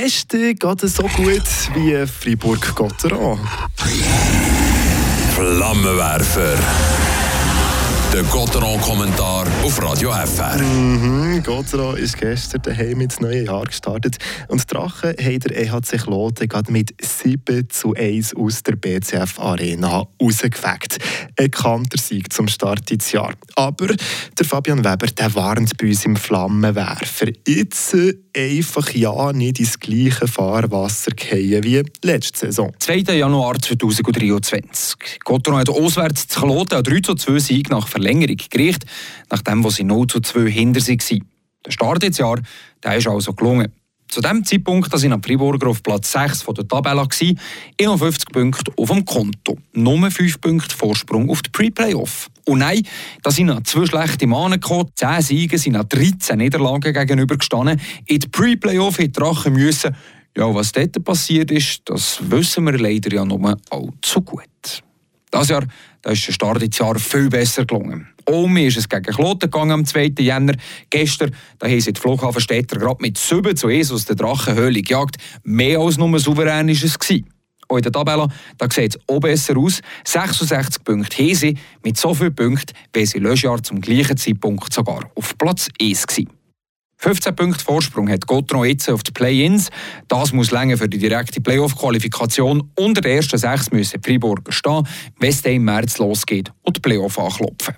Beste geht es so gut wie Fribourg-Gotteron. Flammenwerfer. Der Gotteron-Kommentar auf Radio FR. Mhm, Gotteron ist gestern daheim ins neue Jahr gestartet und die Drachen haben der EHC Kloten gerade mit 7 zu 1 aus der BCF Arena rausgefegt. Ein kanter Sieg zum Start ins Jahr. Aber der Fabian Weber der warnt bei uns im Flammenwerfer. Jetzt äh, einfach ja nicht ins gleiche Fahrwasser fallen wie letzte Saison. 2. Januar 2023. Gotteron hat auswärts zu Kloten einen 3 zu 2 Sieg nach Verlängerung gekriegt, nachdem sie 0 zu 2 hinter sich waren. Der Start ins Jahr ist also gelungen. Zu dem Zeitpunkt da sind am Friburger auf Platz 6 von der Tabelle, 51 Punkte auf dem Konto. Nur 5 Punkte Vorsprung auf die Pre-Playoff. Und nein, da sind noch zwei schlechte Mahnen gekommen. 10 Siege sind nach 13 Niederlagen gegenübergestanden. In die Pre-Playoff hätte Drachen müssen. Ja, was dort passiert ist, das wissen wir leider ja nur allzu gut. Das Jahr da ist der Start ins Jahr viel besser gelungen. Omi ist es gegen Kloten gegangen am 2. Jänner. Gestern da haben sie die Flughafenstädter gerade mit 7 zu 1 aus der Drachenhöhle gejagt. Mehr als nur souverän war es. Gewesen. Auch in der Tabelle sieht es auch besser aus. 66 Punkte haben sie, mit so vielen Punkten, wie sie letztes Jahr zum gleichen Zeitpunkt sogar auf Platz 1 gewesen. 15 Punkte Vorsprung hat Gotron jetzt auf die Play-Ins. Das muss länger für die direkte Playoff-Qualifikation. Unter den ersten sechs müssen die Freiburger stehen, wenn es dann im März losgeht und die Playoff anklopfen.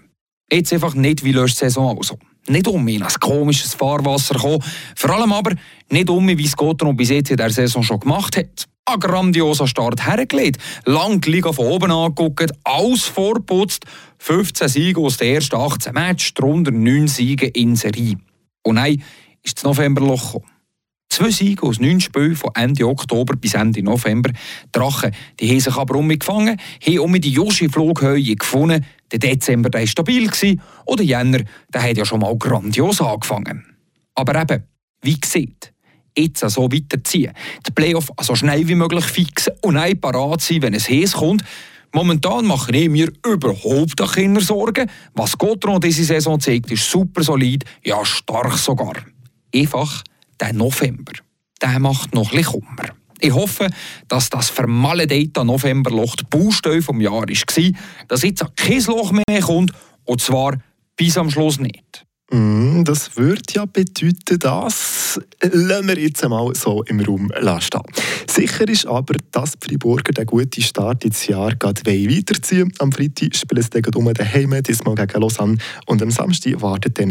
Jetzt einfach nicht wie letzte Saison also. Nicht um in ein komisches Fahrwasser kommen, vor allem aber nicht um, wie es Gotron bis jetzt in der Saison schon gemacht hat. Ein grandioser Start hergelegt, lang die Liga von oben angeguckt, alles vorputzt, 15 Siege aus den ersten 18 Matches, darunter 9 Siege in Serie. Und nein, ist das Novemberloch gekommen. Zwei Siege aus neun Spielen von Ende Oktober bis Ende November. Die Drachen die haben sich aber um mich gefangen, haben um die Joshi-Flughöhe gefunden. Der Dezember war stabil und der Jänner der hat ja schon mal grandios angefangen. Aber eben, wie gesagt, jetzt so weiterziehen, die Playoff so schnell wie möglich fixen und ein parat sein, wenn es heiß kommt, Momentan mache ich mir überhaupt keine Sorgen. Was Gotron diese Saison zeigt, ist super solid, ja stark sogar. Einfach der November, der macht noch ein Kummer. Ich hoffe, dass das vermaledeite Novemberloch die Baustelle vom Jahr war, dass jetzt kein Loch mehr kommt, und zwar bis am Schluss nicht. Mm, das würde ja bedeuten, dass lassen wir jetzt einmal so im Raum stehen. Sicher ist aber, dass die Freiburger den guten Start ins Jahr gerade weiterziehen Am Freitag spielen sie gegen um daheim, diesmal gegen Lausanne und am Samstag wartet dann